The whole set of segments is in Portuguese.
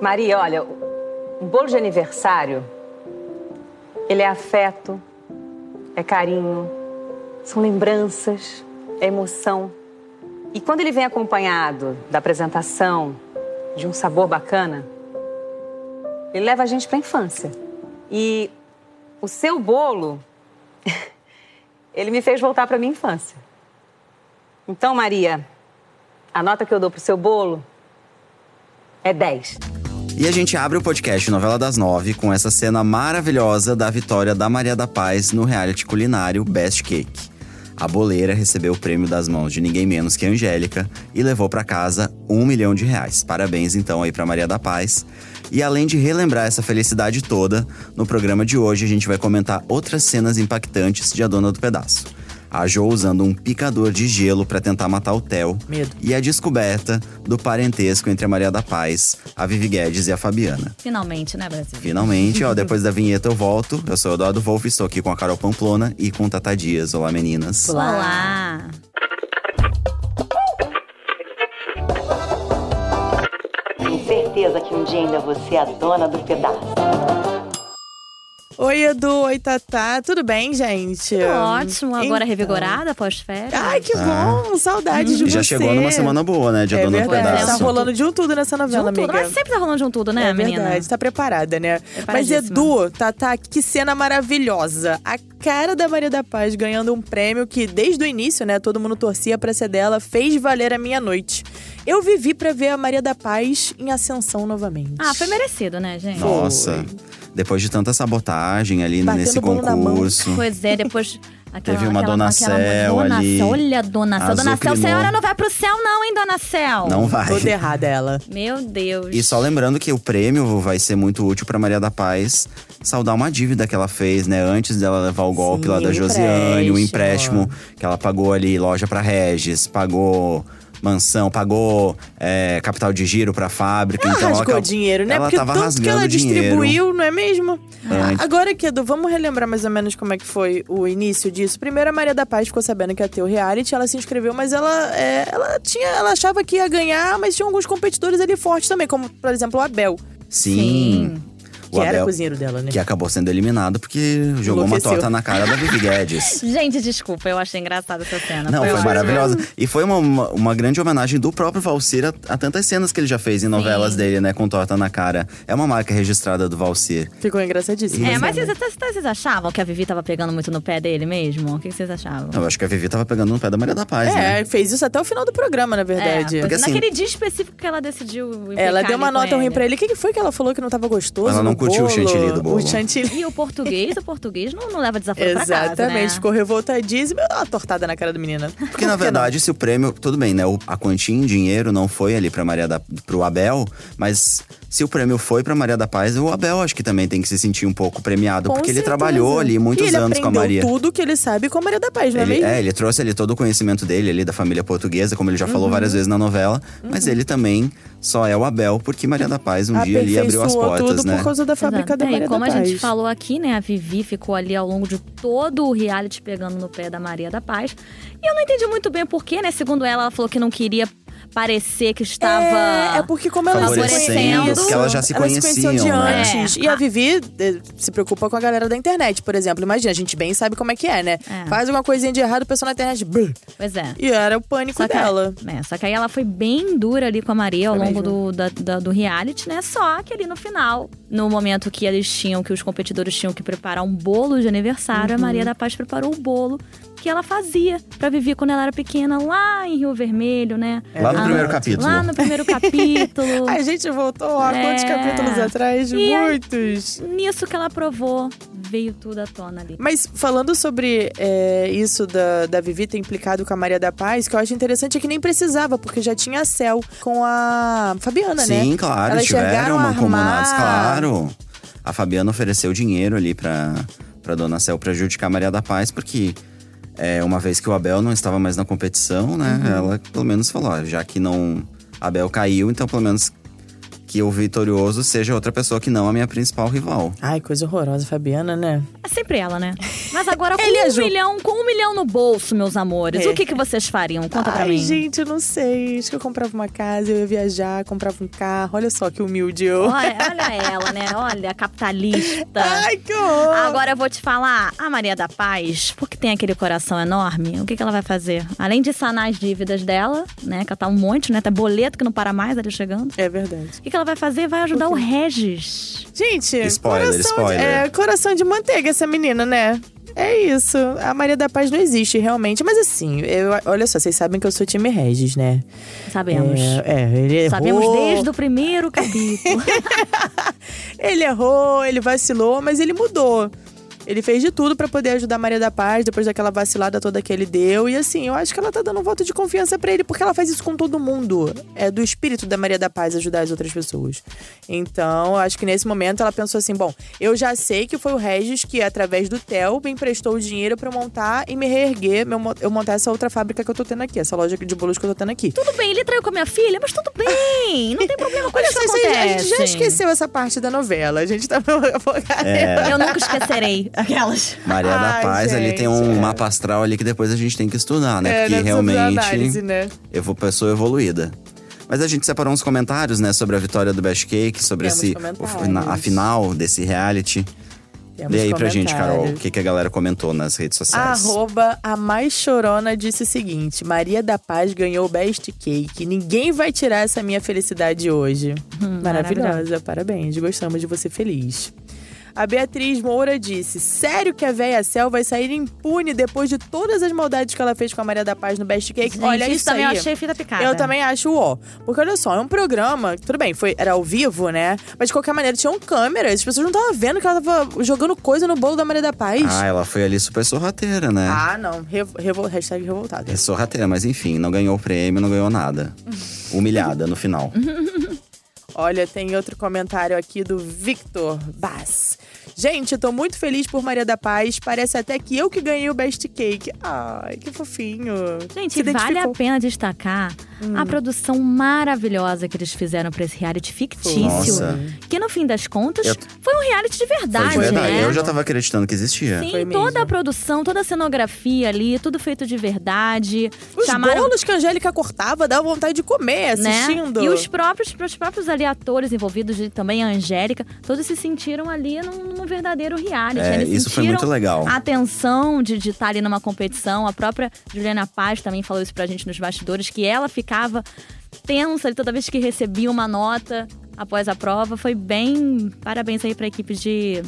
Maria, olha, um bolo de aniversário, ele é afeto, é carinho, são lembranças, é emoção. E quando ele vem acompanhado da apresentação, de um sabor bacana, ele leva a gente para a infância. E o seu bolo, ele me fez voltar para minha infância. Então, Maria, a nota que eu dou pro seu bolo é 10. E a gente abre o podcast Novela das Nove com essa cena maravilhosa da vitória da Maria da Paz no reality culinário Best Cake. A boleira recebeu o prêmio das mãos de ninguém menos que a Angélica e levou para casa um milhão de reais. Parabéns então aí para Maria da Paz. E além de relembrar essa felicidade toda, no programa de hoje a gente vai comentar outras cenas impactantes de A Dona do Pedaço a Jo usando um picador de gelo para tentar matar o Theo. Medo. E a descoberta do parentesco entre a Maria da Paz, a Vivi Guedes e a Fabiana. Finalmente, né, Brasil? Finalmente, ó, depois da vinheta eu volto. Eu sou o Eduardo Wolff, estou aqui com a Carol Pamplona e com Tata Dias. Olá, meninas. Olá! Tenho certeza que um dia ainda você é a dona do pedaço. Oi, Edu. Oi, Tatá. Tudo bem, gente? Ótimo, agora Então. revigorada pós-férias. Ai, que Ah. bom. Saudade de E já você. chegou numa semana boa, né? De É Dona do verdade. Pedaço. Tá rolando de um tudo nessa de um novela, tudo, amiga. mas sempre tá rolando de um tudo, né, é menina? verdade, tá preparada, né? Mas. Edu, Tatá, que cena maravilhosa. A cara da Maria da Paz ganhando um prêmio que desde o início, né, todo mundo torcia pra ser dela, fez valer a minha noite. Eu vivi pra ver a Maria da Paz em ascensão novamente. Ah, foi merecido, né, gente? Nossa, depois de tanta sabotagem ali Batendo nesse concurso. Pois é, depois. Aquela, Teve uma aquela, Dona aquela, Cel Dona ali. Cel, olha, Dona Cel. Dona Cel, senhora não vai pro céu, não, hein, Dona Cel? Não vai. Toda errada ela. Meu Deus. E só lembrando que o prêmio vai ser muito útil pra Maria da Paz saldar uma dívida que ela fez, né? Antes dela levar o golpe Sim, lá da Josiane, o empréstimo. empréstimo que ela pagou ali, loja pra Regis, pagou mansão, pagou é, capital de giro pra fábrica. Ela então rasgou acabou- dinheiro, né? Ela Porque tava tanto rasgando que ela dinheiro. distribuiu, não é mesmo? Antes. Agora, Kedo, vamos relembrar mais ou menos como é que foi o início disso. Primeiro, a Maria da Paz ficou sabendo que ia ter o reality, ela se inscreveu, mas ela, é, ela tinha, ela achava que ia ganhar, mas tinha alguns competidores ali fortes também, como, por exemplo, o Abel, Sim. Que O era Abel, cozinheiro dela, né? que acabou sendo eliminado porque jogou uma torta na cara da Vivi Guedes. Gente, desculpa, eu achei engraçada essa cena. Não, foi ótimo. maravilhosa. E foi uma, uma, uma grande homenagem do próprio Valcir a, a tantas cenas que ele já fez em novelas dele, né? Com torta na cara. É uma marca registrada do Valcir. Ficou engraçadíssimo. É, mas vocês, vocês- achavam que a Vivi tava pegando muito no pé dele mesmo? O que vocês achavam? Eu acho que a Vivi tava pegando no pé da Maria da Paz, né? É, fez isso até o final do programa, na verdade. É, Porque assim- naquele dia específico que ela decidiu Ela deu uma nota ruim pra ele. O que que foi que ela falou que não tava gostoso? Ela não curtiu o chantilly do bolo. O chantilly. E o português, o português não, não leva desaforo pra casa, Exatamente, né? ficou revoltadíssima. Deu uma tortada na cara do menino. Porque, na verdade, se o prêmio. Tudo bem, né? o- A quantia em dinheiro não foi ali pra Maria da, pro Abel, mas se o prêmio foi pra Maria da Paz, o Abel acho que também tem que se sentir um pouco premiado. Com porque ele certeza. trabalhou ali muitos e ele anos com a aprendeu Maria. tudo que ele sabe com a Maria da Paz, não é Ele, mesmo? é, ele trouxe ali todo o conhecimento dele ali da família portuguesa, como ele já Uhum. falou várias vezes na novela. Mas ele também só é o Abel porque Maria da Paz um dia ali abriu as portas, tudo né? por causa da fábrica Exato. da É, Maria e como da a Paz. gente falou aqui, né? A Vivi ficou ali ao longo de todo o reality pegando no pé da Maria da Paz. E eu não entendi muito bem porquê, né? Segundo ela, ela falou que não queria parecer que estava. É, é porque como ela Favorecendo, se porque elas já se elas conheciam de conheciam, né? antes. É. E a Vivi eh, se preocupa com a galera da internet, por exemplo. Imagina, a gente bem sabe como é que é, né? É. Faz uma coisinha de errado, o pessoal na internet. brr. Pois é. E era o pânico Só que, dela. é, só que aí ela foi bem dura ali com a Maria ao Foi longo do, da- da- do reality, né? Só que ali no final, no momento que eles tinham, que os competidores tinham que preparar um bolo de aniversário, Uhum. a Maria da Paz preparou o bolo que ela fazia pra Vivi quando ela era pequena, lá em Rio Vermelho, né? Lá no Ah, primeiro capítulo. Lá no primeiro capítulo. A gente voltou há quantos É. capítulos atrás? E aí- Muitos. Nisso que ela provou, veio tudo à tona ali. Mas falando sobre é, isso da, da Vivi ter implicado com a Maria da Paz, que eu acho interessante é que nem precisava, porque já tinha a Cel com a Fabiana, né? Sim, claro, Elas estiveram chegaram a mancomunados, armar- claro. A Fabiana ofereceu dinheiro ali pra, pra Dona Cel prejudicar a Maria da Paz, porque é, uma vez que o Abel não estava mais na competição, né? Uhum. Ela pelo menos falou, ó, já que não. Abel caiu, então pelo menos que o vitorioso seja outra pessoa que não a minha principal rival. Ai, coisa horrorosa, Fabiana, né? É sempre ela, né? Mas agora com é um Ju. milhão, com um milhão no bolso, meus amores, É. o que, que vocês fariam? Conta pra Ai, mim. gente, eu não sei. Acho que eu comprava uma casa, eu ia viajar, comprava um carro. Olha só que humilde eu. Olha, olha ela, né? Olha, capitalista. Ai, que horror! Agora eu vou te falar, a Maria da Paz, porque tem aquele coração enorme, o que, que ela vai fazer? Além de sanar as dívidas dela, né? Que ela tá um monte, né? Tá boleto que não para mais ali chegando. É verdade. O que, que ela vai fazer? Vai ajudar o Regis. Gente, Spoiler, coração spoiler. De, é, coração de manteiga essa menina, né? É isso. A Maria da Paz não existe realmente. Mas assim, eu, olha só, vocês sabem que eu sou time Regis, né? Sabemos. É, é, ele errou. Sabemos desde o primeiro capítulo. Ele errou, ele vacilou, mas ele mudou. Ele fez de tudo pra poder ajudar a Maria da Paz depois daquela vacilada toda que ele deu. E assim, eu acho que ela tá dando um voto de confiança pra ele, porque ela faz isso com todo mundo. É do espírito da Maria da Paz ajudar as outras pessoas. Então, eu acho que nesse momento ela pensou assim: bom, eu já sei que foi o Regis que, através do Theo, me emprestou o dinheiro pra eu montar e me reerguer, meu eu montar essa outra fábrica que eu tô tendo aqui, essa loja de bolos que eu tô tendo aqui. tudo bem, ele traiu com a minha filha, mas tudo bem. Não tem problema com Olha isso só, que isso aí, a gente já acontece. esqueceu essa parte da novela. A gente tá focado. É. Eu nunca esquecerei aquelas. Maria da Ai, Paz, ali tem um gente, é. mapa astral ali que depois a gente tem que estudar, né? É, Porque realmente análise, né? eu vou pessoa evoluída. Mas a gente separou uns comentários, né, sobre a vitória do Best Cake, sobre Temos esse o a final desse reality. Temos Lê aí pra gente, Carol, o que, que a galera comentou nas redes sociais. Arroba a mais chorona disse o seguinte: Maria da Paz ganhou o Best Cake. Ninguém vai tirar essa minha felicidade hoje. maravilhosa. maravilhosa. parabéns. Gostamos de você feliz. A Beatriz Moura disse: Sério que a véia Cel vai sair impune depois de todas as maldades que ela fez com a Maria da Paz no Best Cake? Gente, Olha isso isso também aí. eu achei fita picada. Eu também acho ó. Porque olha só, é um programa, tudo bem, foi, era ao vivo, né? Mas de qualquer maneira, tinham câmeras. As pessoas não estavam vendo que ela tava jogando coisa no bolo da Maria da Paz. Ah, ela foi ali super sorrateira, né? Ah, não. Revo, revo, hashtag revoltada. É sorrateira, mas enfim, não ganhou o prêmio, não ganhou nada. Humilhada no final. Olha, tem outro comentário aqui do Victor Bass. Gente, eu tô muito feliz por Maria da Paz. Parece até que eu que ganhei o Best Cake. Ai, que fofinho. Gente, vale a pena destacar Hum. a produção maravilhosa que eles fizeram pra esse reality fictício. Nossa. Que no fim das contas, Eu- foi um reality de Foi verdade, de verdade. né? Eu já tava acreditando que existia. Sim, Foi toda mesmo. a produção, toda a cenografia ali, tudo feito de verdade. Os Chamaram, bolos que a Angélica cortava dava vontade de comer né? assistindo. E os próprios, os próprios ali atores envolvidos, também a Angélica, todos se sentiram ali num, num verdadeiro reality. É, isso foi muito legal. A tensão de estar ali numa competição. A própria Juliana Paz também falou isso pra gente nos bastidores, que ela ficava tensa ali toda vez que recebia uma nota após a prova. Foi bem. Parabéns aí pra equipe de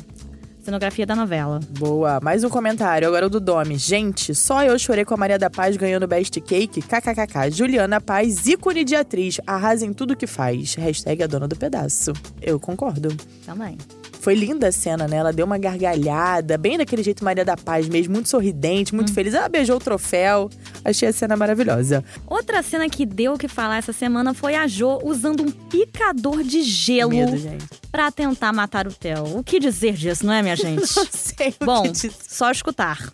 cenografia da novela. Boa. Mais um comentário, agora o do Domi. Gente, só eu chorei com a Maria da Paz ganhando o Best Cake. KKKK. Juliana Paz, ícone de atriz. Arrasa em tudo que faz. Hashtag a dona do pedaço. Eu concordo. Também. Foi linda a cena, né? Ela deu uma gargalhada, bem daquele jeito Maria da Paz mesmo, muito sorridente, Hum. muito feliz. Ela beijou o troféu. Achei a cena maravilhosa. Outra cena que deu o que falar essa semana foi a Jo usando um picador de gelo Medo, gente. Pra tentar matar o Theo. O que dizer disso, não é, minha gente? Não sei o Bom, que dizer. só escutar.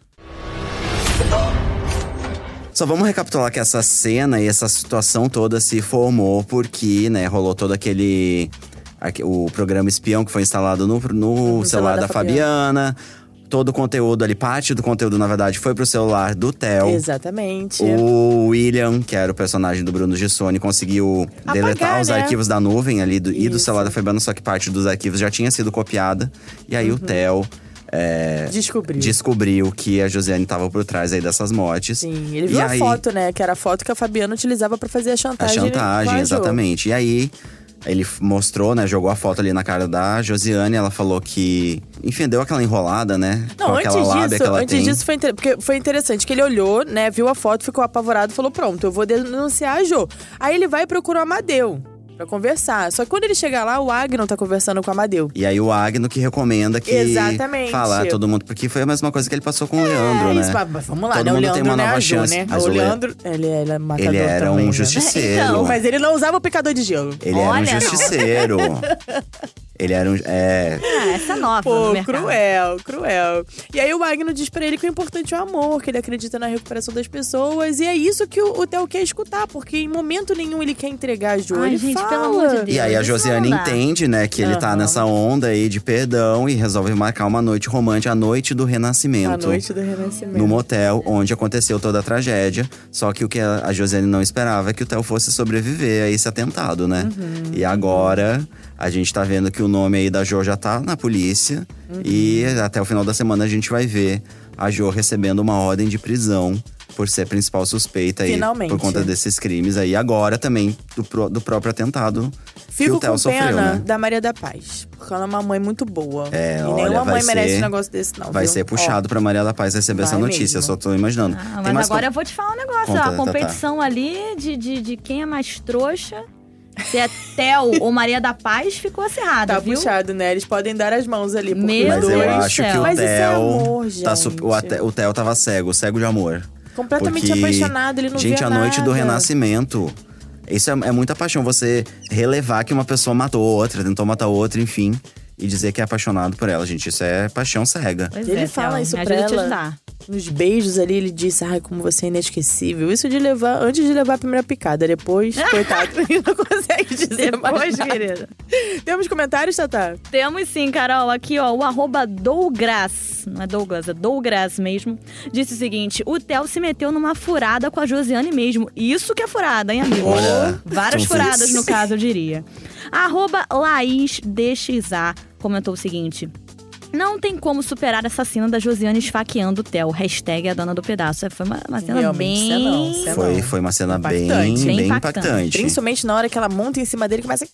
Só vamos recapitular que essa cena e essa situação toda se formou porque, né, rolou todo aquele. aque- o programa espião que foi instalado no, no celular da, Fabiana. Todo o conteúdo ali, parte do conteúdo, na verdade, foi pro celular do Theo. Exatamente. O William, que era o personagem do Bruno Gissoni, conseguiu Apagar, deletar os né? arquivos da nuvem ali do, e do celular da Fabiana, só que parte dos arquivos já tinha sido copiada. E aí Uhum. o Theo é, Descobriu. descobriu que a Josiane estava por trás aí dessas mortes. Sim, ele E viu a aí- foto, né? Que era a foto que a Fabiana utilizava pra fazer a chantagem. chantagem, a Jo. exatamente. E aí, ele mostrou, né? Jogou a foto ali na cara da Josiane. Ela falou que, enfim, deu aquela enrolada, né? Não, antes disso, antes tem. disso foi, inter- porque foi interessante que ele olhou, né, viu a foto, ficou apavorado, falou: "Pronto, eu vou denunciar a Jo". Aí ele vai e procura o Amadeu pra conversar. Só que quando ele chega lá, o Agno tá conversando com o Amadeu. E aí o Agno que recomenda que Exatamente. fala todo mundo, porque foi a mesma coisa que ele passou com o Leandro, é né? isso, vamos lá, Todo né? O mundo Leandro tem uma é nova Jo, chance, né? mas o o Le- Leandro, ele, ele é matador Ele era também, um né? justiceiro. Então, mas ele não usava o picador de gelo. Ele era um Olha, justiceiro. Ele era um. É. Ah, essa é nova Pô, cruel, cruel. E aí o Magno diz pra ele que o importante é o amor, que ele acredita na recuperação das pessoas. E é isso que o, o Theo quer escutar, porque em momento nenhum ele quer entregar a Jo. Ai, ele gente, fala. pelo amor de Deus. E aí a Josiane entende, né, que ele tá Aham. nessa onda aí de perdão e resolve marcar uma noite romântica, a noite do A renascimento. noite do renascimento. No motel onde aconteceu toda a tragédia. Só que o que a a Josiane não esperava é que o Theo fosse sobreviver a esse atentado, né? Uhum. E agora a gente tá vendo que o nome aí da Jo já tá na polícia. Uhum. E até o final da semana a gente vai ver a Jo recebendo uma ordem de prisão por ser principal suspeita aí Finalmente. por conta desses crimes aí. Agora também do, pro- do próprio atentado que Fico o Theo com sofreu, pena né? da Maria da Paz. Porque ela é uma mãe muito boa. É, e olha, nenhuma mãe merece ser- um negócio desse, não. Vai viu? ser puxado pra Maria da Paz receber essa notícia, mesmo. só tô imaginando. Ah, mas agora com- eu vou te falar um negócio. Conta, a competição ali de, de, de quem é mais trouxa, se é Theo ou Maria da Paz, ficou acirrada, Tá viu? puxado, né? Eles podem dar as mãos ali. porque Meu Mas eu Deus do acho que o Mas isso é Theo. amor, tá gente. su- o, ate- o Theo tava cego, cego de amor. Completamente Porque, apaixonado, ele não Gente, via a noite do nada. renascimento. Isso é, é muita paixão, você relevar que uma pessoa matou outra, tentou matar outra, enfim. E dizer que é apaixonado por ela, gente. Isso é paixão cega. Pois Ele é, fala Theo, isso pra ajuda a te ela. ajudar. Nos beijos ali, ele disse: Ai, como você é inesquecível. Isso de levar, antes de levar a primeira picada. Depois, coitado, ele não consegue dizer mais Depois, nada. querida. Temos comentários, Tatá? Temos sim, Carol. Aqui, ó, o arroba Douglas, não é Douglas, é Douglas mesmo, disse o seguinte: o Theo se meteu numa furada com a Josiane mesmo. Isso que é furada, hein, amigo? Olha, Várias são furadas, no caso, eu diria. Arroba Laís DXA comentou o seguinte. Não tem como superar essa cena da Josiane esfaqueando o Theo. Hashtag a dona do pedaço. É, Foi uma, uma cena Realmente, bem… não, cena Foi, não. foi uma cena bem, Impactante. bem, Bem impactante. impactante. Principalmente na hora que ela monta em cima dele e começa.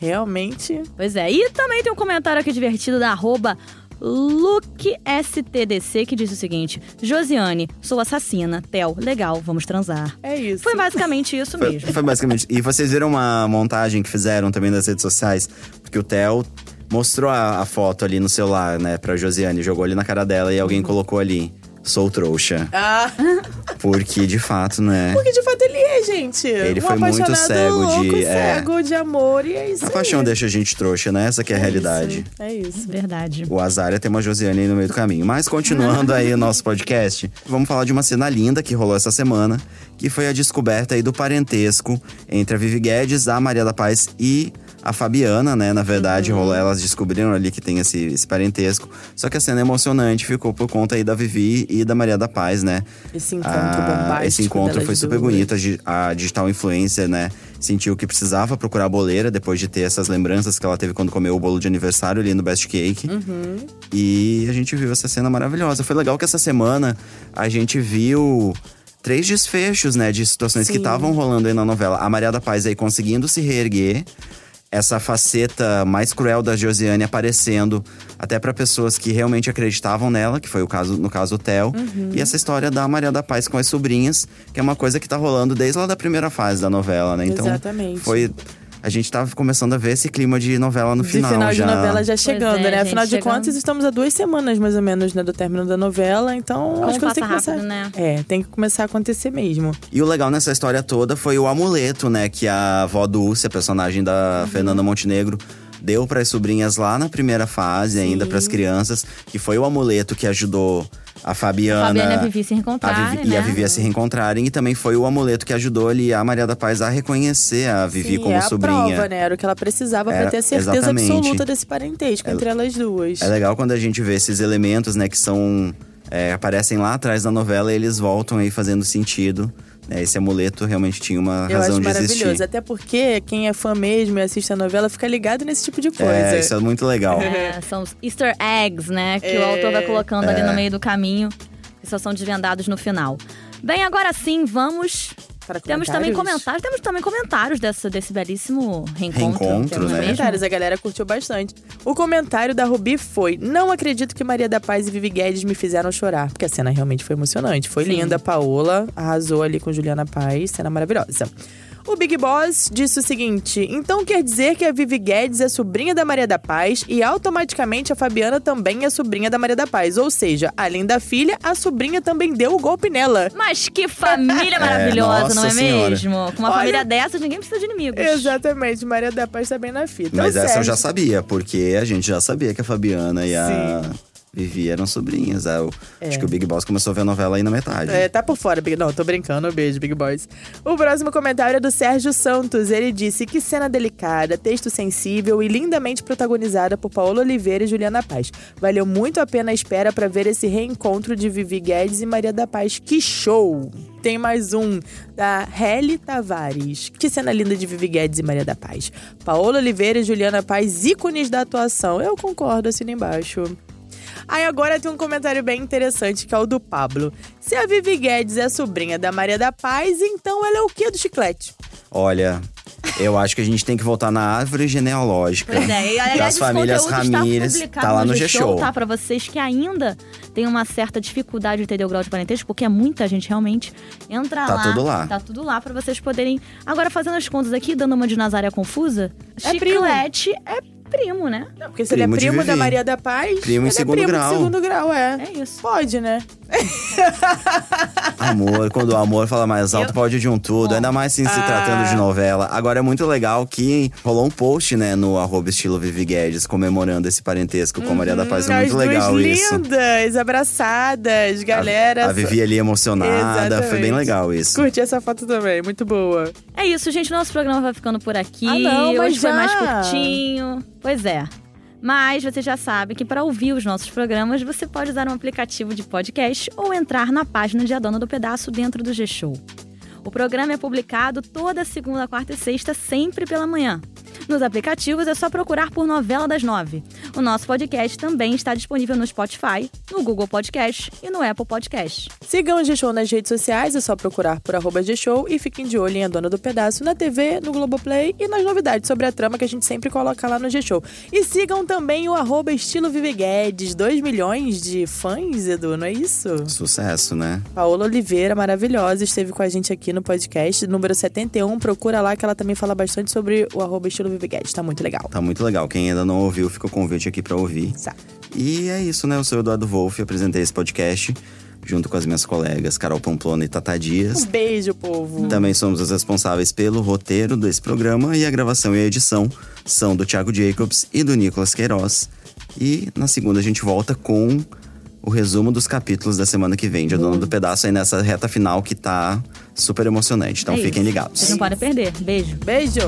Realmente. Pois é. E também tem um comentário aqui divertido da arroba LukeSTDC que diz o seguinte: Josiane, sou assassina. Theo, legal, vamos transar. É isso. Foi basicamente isso Foi, mesmo. foi basicamente. E vocês viram uma montagem que fizeram também nas redes sociais? Porque o Theo mostrou a, a foto ali no celular, né, pra Josiane, jogou ali na cara dela e alguém colocou ali. Sou trouxa. Ah, Porque, de fato, né? porque de fato ele é, gente. Ele um foi muito cego de- louco, é. cego de amor. E é isso. A paixão aí. deixa a gente trouxa, né? Essa que é a realidade. Isso, É isso. Verdade. O azar é ter uma Josiane aí no meio do caminho. Mas continuando aí o nosso podcast, vamos falar de uma cena linda que rolou essa semana, que foi a descoberta aí do parentesco entre a Vivi Guedes, a Maria da Paz e a Fabiana, né? Na verdade, rolou, elas descobriram ali que tem esse, esse parentesco. Só que a cena emocionante ficou por conta aí da Vivi e da Maria da Paz, né? Esse encontro Ah. Esse encontro foi super bonito. A A digital influencer, né, sentiu que precisava procurar a boleira depois de ter essas lembranças que ela teve quando comeu o bolo de aniversário ali no Best Cake. Uhum. E a gente viu essa cena maravilhosa. Foi legal que essa semana a gente viu três desfechos, né, de situações que Sim. estavam rolando aí na novela. A Maria da Paz aí conseguindo se reerguer. Essa faceta mais cruel da Josiane aparecendo até para pessoas que realmente acreditavam nela, que foi o caso, no caso o Theo. Uhum. E essa história da Maria da Paz com as sobrinhas, que é uma coisa que tá rolando desde lá da primeira fase da novela, né? Então Exatamente. foi a gente tava começando a ver esse clima de novela no de final, final já. de novela já chegando, é, né? Afinal de chegando. contas, estamos a duas semanas mais ou menos, né, do término da novela. Então, Como as coisas têm que passa começar. rápido, né? É, tem que começar a acontecer mesmo. E o legal nessa história toda foi o amuleto, né? Que a avó Dulce, a personagem da Uhum. Fernanda Montenegro, deu para as sobrinhas lá na primeira fase, ainda para as crianças. Que foi o amuleto que ajudou a Fabiana. A Fabiana e a Vivi se a reencontrarem, Vivi- E a né? Vivi a se reencontrarem. E também foi o amuleto que ajudou ali a Maria da Paz a reconhecer a Vivi Sim, como é a sobrinha. prova, né? Era o que ela precisava pra ter a certeza exatamente. absoluta desse parentesco entre elas duas. É legal quando a gente vê esses elementos, né, que são. é, aparecem lá atrás da novela e eles voltam aí fazendo sentido. Né? Esse amuleto realmente tinha uma Eu razão acho de maravilhoso. existir. Até porque quem é fã mesmo e assiste a novela fica ligado nesse tipo de coisa. É, isso é muito legal. É, são os easter eggs, né? Que o É. autor vai colocando ali no meio do caminho. Que só são desvendados no final. Bem, agora sim, vamos… Para Temos também comentários? temos também comentários dessa, desse belíssimo reencontro. Reencontro, né? Comentários, a galera curtiu bastante. O comentário da Rubi foi: Não acredito que Maria da Paz e Vivi Guedes me fizeram chorar. Porque a cena realmente foi emocionante. Foi Sim. linda. A Paola arrasou ali com Juliana Paz. Cena maravilhosa. O Big Boss disse o seguinte: então quer dizer que a Vivi Guedes é sobrinha da Maria da Paz e automaticamente a Fabiana também é sobrinha da Maria da Paz. Ou seja, além da filha, a sobrinha também deu o golpe nela. Mas que família maravilhosa, não é senhora. mesmo? Com uma Olha- família dessas, ninguém precisa de inimigos. Exatamente, Maria da Paz tá bem na fita. Mas O essa eu Sérgio- já sabia, porque a gente já sabia que a Fabiana e a Vivi eram sobrinhas. É, eu- Acho que o Big Boss começou a ver a novela aí na metade. É, tá por fora, Big. Não, tô brincando. Beijo, Big Boys. O próximo comentário é do Sérgio Santos. Ele disse que cena delicada, texto sensível e lindamente protagonizada por Paola Oliveira e Juliana Paz. Valeu muito a pena a espera pra ver esse reencontro de Vivi Guedes e Maria da Paz. Que show! Tem mais um, da Helly Tavares. Que cena linda de Vivi Guedes e Maria da Paz. Paola Oliveira e Juliana Paz, ícones da atuação. Eu concordo, assina embaixo. Aí agora tem um comentário bem interessante que é o do Pablo. Se a Vivi Guedes é sobrinha da Maria da Paz, então ela é o quê do chiclete? Olha, eu acho que a gente tem que voltar na árvore genealógica Pois é, e aliás, das esse famílias conteúdo está Ramírez. publicado Tá lá no G-Show, tá? Pra vocês que ainda têm uma certa dificuldade de entender o grau de parentesco, porque é muita gente realmente. Entra Tá lá. tudo lá. Tá tudo lá pra vocês poderem. Agora, fazendo as contas aqui, dando uma de Nazaré confusa, É primo. chiclete é primo, né? Não, porque se ele é Primo primo da. Maria da Paz, Primo em ele segundo é primo grau. de segundo grau, é. É isso. Pode, né? Amor, quando o amor fala mais alto, Eu- pode de um tudo. Bom. Ainda mais se, se Ah. tratando de novela. Agora é muito legal que rolou um post, né, no arroba estilo Vivi Guedes, comemorando esse parentesco com a Maria da Paz. É As muito legal duas isso. lindas, abraçadas, galera. A, a Vivi ali emocionada. Foi bem Exatamente. legal isso. Curti essa foto também, muito boa. É isso, gente. Nosso programa vai ficando por aqui. Ah, não, mas Hoje foi já. mais curtinho. Pois é. Mas você já sabe que para ouvir os nossos programas, você pode usar um aplicativo de podcast ou entrar na página de A Dona do Pedaço dentro do G-Show. O programa é publicado toda segunda, quarta e sexta, sempre pela manhã. Nos aplicativos é só procurar por Novela das Nove. O nosso podcast também está disponível no Spotify, no Google Podcast e no Apple Podcast. Sigam o G-Show nas redes sociais, é só procurar por arroba G-Show e fiquem de olho em A Dona do Pedaço na TV, no Globoplay e nas novidades sobre a trama que a gente sempre coloca lá no G-Show. E sigam também o arroba estilo Vivi Guedes, 2 milhões de fãs, Edu, não é isso? Sucesso, né? Paola Oliveira, maravilhosa, esteve com a gente aqui no podcast, número 71. Procura lá que ela também fala bastante sobre o arroba estilo Vivi Guedes, tá muito legal. Tá muito legal. Quem ainda não ouviu, fica o convite aqui pra ouvir. Exato. E é isso, né? Eu sou o Eduardo Wolff, apresentei esse podcast junto com as minhas colegas Carol Pamplona e Tata Dias. Um beijo, povo. Também somos os responsáveis pelo roteiro desse programa e a gravação e a edição são do Thiago Jacobs e do Nicolas Queiroz. E na segunda a gente volta com o resumo dos capítulos da semana que vem de A Dona do Pedaço aí nessa reta final que tá super emocionante. Então É fiquem isso. ligados. Vocês não podem perder. Beijo. Beijo.